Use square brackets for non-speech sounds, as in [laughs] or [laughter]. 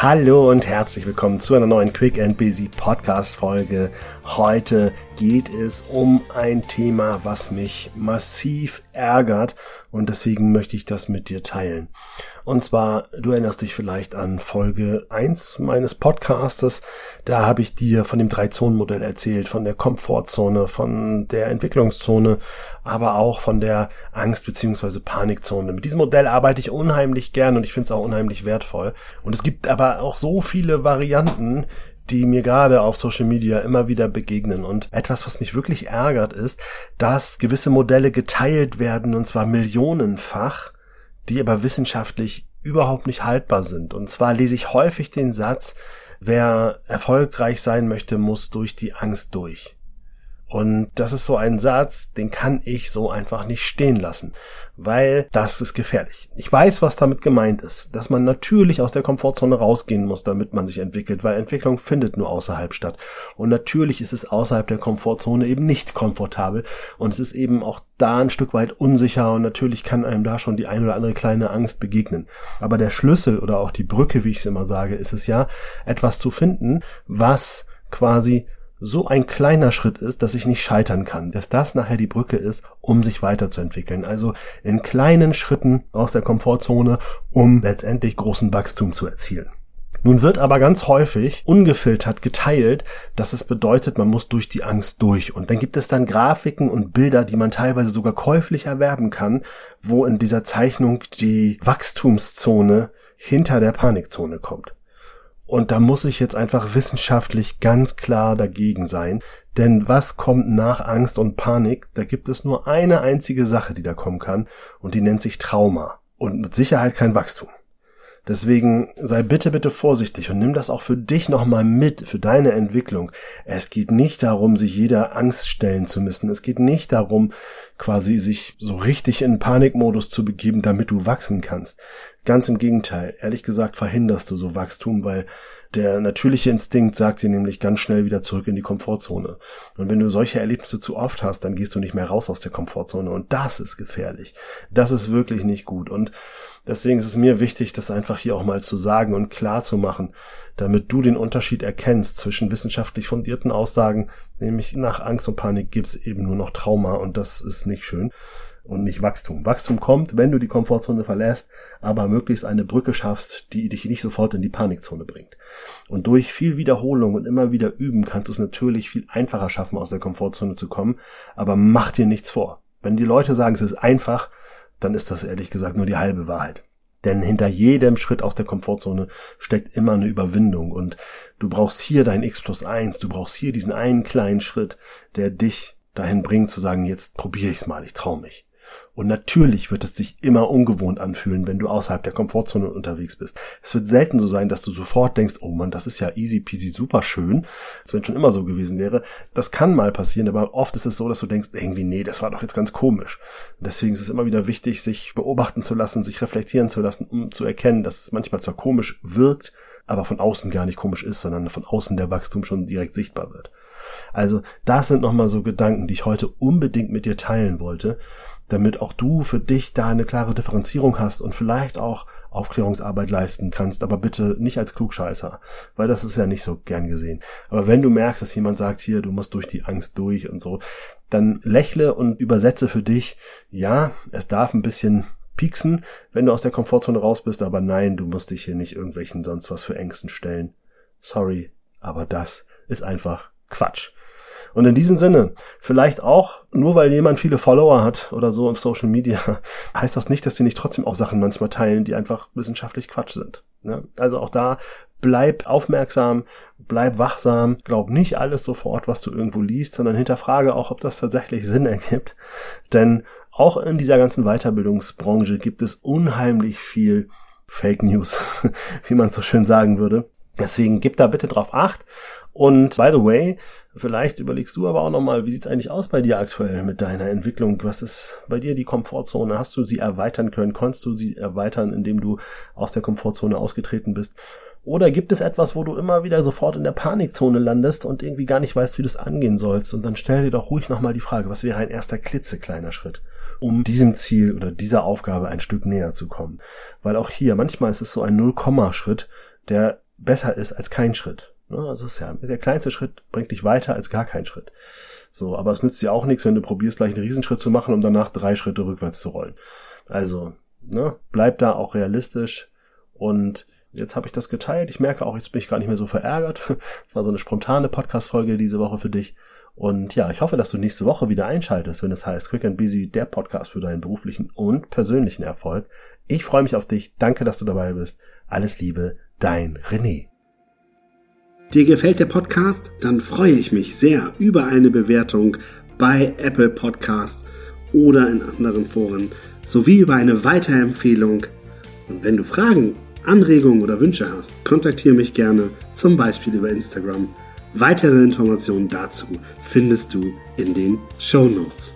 Hallo und herzlich willkommen zu einer neuen Quick and Busy Podcast Folge. Heute geht es um ein Thema, was mich massiv ärgert und deswegen möchte ich das mit dir teilen. Und zwar, du erinnerst dich vielleicht an Folge 1 meines Podcastes. Da habe ich dir von dem Drei-Zonen-Modell erzählt, von der Komfortzone, von der Entwicklungszone, aber auch von der Angst- bzw. Panikzone. Mit diesem Modell arbeite ich unheimlich gern und ich finde es auch unheimlich wertvoll. Und es gibt aber auch so viele Varianten, die mir gerade auf Social Media immer wieder begegnen. Und etwas, was mich wirklich ärgert, ist, dass gewisse Modelle geteilt werden, und zwar millionenfach, die aber wissenschaftlich überhaupt nicht haltbar sind. Und zwar lese ich häufig den Satz, wer erfolgreich sein möchte, muss durch die Angst durch. Und das ist so ein Satz, den kann ich so einfach nicht stehen lassen, weil das ist gefährlich. Ich weiß, was damit gemeint ist, dass man natürlich aus der Komfortzone rausgehen muss, damit man sich entwickelt, weil Entwicklung findet nur außerhalb statt. Und natürlich ist es außerhalb der Komfortzone eben nicht komfortabel und es ist eben auch da ein Stück weit unsicher und natürlich kann einem da schon die ein oder andere kleine Angst begegnen. Aber der Schlüssel oder auch die Brücke, wie ich es immer sage, ist es ja, etwas zu finden, was quasi so ein kleiner Schritt ist, dass ich nicht scheitern kann, dass das nachher die Brücke ist, um sich weiterzuentwickeln. Also in kleinen Schritten aus der Komfortzone, um letztendlich großen Wachstum zu erzielen. Nun wird aber ganz häufig ungefiltert geteilt, dass es bedeutet, man muss durch die Angst durch. Und dann gibt es dann Grafiken und Bilder, die man teilweise sogar käuflich erwerben kann, wo in dieser Zeichnung die Wachstumszone hinter der Panikzone kommt. Und da muss ich jetzt einfach wissenschaftlich ganz klar dagegen sein. Denn was kommt nach Angst und Panik? Da gibt es nur eine einzige Sache, die da kommen kann. Und die nennt sich Trauma. Und mit Sicherheit kein Wachstum. Deswegen sei bitte, bitte vorsichtig und nimm das auch für dich nochmal mit, für deine Entwicklung. Es geht nicht darum, sich jeder Angst stellen zu müssen. Es geht nicht darum, quasi sich so richtig in Panikmodus zu begeben, damit du wachsen kannst. Ganz im Gegenteil. Ehrlich gesagt verhinderst du so Wachstum, weil der natürliche Instinkt sagt dir nämlich ganz schnell wieder zurück in die Komfortzone. Und wenn du solche Erlebnisse zu oft hast, dann gehst du nicht mehr raus aus der Komfortzone. Und das ist gefährlich. Das ist wirklich nicht gut. Und deswegen ist es mir wichtig, das einfach hier auch mal zu sagen und klar zu machen, damit du den Unterschied erkennst zwischen wissenschaftlich fundierten Aussagen, nämlich nach Angst und Panik gibt's eben nur noch Trauma und das ist nicht schön und nicht Wachstum. Wachstum kommt, wenn du die Komfortzone verlässt, aber möglichst eine Brücke schaffst, die dich nicht sofort in die Panikzone bringt. Und durch viel Wiederholung und immer wieder üben kannst du es natürlich viel einfacher schaffen, aus der Komfortzone zu kommen, aber mach dir nichts vor. Wenn die Leute sagen, es ist einfach, dann ist das ehrlich gesagt nur die halbe Wahrheit. Denn hinter jedem Schritt aus der Komfortzone steckt immer eine Überwindung und du brauchst hier dein X plus eins, du brauchst hier diesen einen kleinen Schritt, der dich dahin bringt zu sagen, jetzt probiere ich's mal, ich trau mich. Und natürlich wird es sich immer ungewohnt anfühlen, wenn du außerhalb der Komfortzone unterwegs bist. Es wird selten so sein, dass du sofort denkst, oh man, das ist ja easy peasy super schön, als wenn schon immer so gewesen wäre. Das kann mal passieren, aber oft ist es so, dass du denkst, irgendwie, nee, das war doch jetzt ganz komisch. Und deswegen ist es immer wieder wichtig, sich beobachten zu lassen, sich reflektieren zu lassen, um zu erkennen, dass es manchmal zwar komisch wirkt, aber von außen gar nicht komisch ist, sondern von außen der Wachstum schon direkt sichtbar wird. Also das sind nochmal so Gedanken, die ich heute unbedingt mit dir teilen wollte, damit auch du für dich da eine klare Differenzierung hast und vielleicht auch Aufklärungsarbeit leisten kannst, aber bitte nicht als Klugscheißer, weil das ist ja nicht so gern gesehen. Aber wenn du merkst, dass jemand sagt, hier, du musst durch die Angst durch und so, dann lächle und übersetze für dich, ja, es darf ein bisschen pieksen, wenn du aus der Komfortzone raus bist, aber nein, du musst dich hier nicht irgendwelchen sonst was für Ängsten stellen. Sorry, aber das ist einfach Quatsch. Und in diesem Sinne, vielleicht auch, nur weil jemand viele Follower hat oder so im Social Media, [laughs] heißt das nicht, dass die nicht trotzdem auch Sachen manchmal teilen, die einfach wissenschaftlich Quatsch sind. Ja? Also auch da bleib aufmerksam, bleib wachsam, glaub nicht alles sofort, was du irgendwo liest, sondern hinterfrage auch, ob das tatsächlich Sinn ergibt. Denn auch in dieser ganzen Weiterbildungsbranche gibt es unheimlich viel Fake News, [laughs] wie man so schön sagen würde. Deswegen gib da bitte drauf acht. Und by the way, vielleicht überlegst du aber auch nochmal, wie sieht's eigentlich aus bei dir aktuell mit deiner Entwicklung? Was ist bei dir die Komfortzone? Hast du sie erweitern können? Konntest du sie erweitern, indem du aus der Komfortzone ausgetreten bist? Oder gibt es etwas, wo du immer wieder sofort in der Panikzone landest und irgendwie gar nicht weißt, wie du es angehen sollst? Und dann stell dir doch ruhig nochmal die Frage, was wäre ein erster klitzekleiner Schritt? Um diesem Ziel oder dieser Aufgabe ein Stück näher zu kommen. Weil auch hier, manchmal ist es so ein Null-Komma-Schritt, der besser ist als kein Schritt. Ne? Also ist ja, der kleinste Schritt bringt dich weiter als gar kein Schritt. So, aber es nützt dir auch nichts, wenn du probierst, gleich einen Riesenschritt zu machen, um danach drei Schritte rückwärts zu rollen. Also, ne, bleib da auch realistisch und jetzt habe ich das geteilt. Ich merke auch, jetzt bin ich gar nicht mehr so verärgert. [laughs] Es war so eine spontane Podcast-Folge diese Woche für dich. Und ja, ich hoffe, dass du nächste Woche wieder einschaltest, wenn es heißt Quick and Busy, der Podcast für deinen beruflichen und persönlichen Erfolg. Ich freue mich auf dich. Danke, dass du dabei bist. Alles Liebe, dein René. Dir gefällt der Podcast? Dann freue ich mich sehr über eine Bewertung bei Apple Podcast oder in anderen Foren sowie über eine Weiterempfehlung. Und wenn du Fragen, Anregungen oder Wünsche hast, kontaktiere mich gerne, zum Beispiel über Instagram. Weitere Informationen dazu findest du in den Show Notes.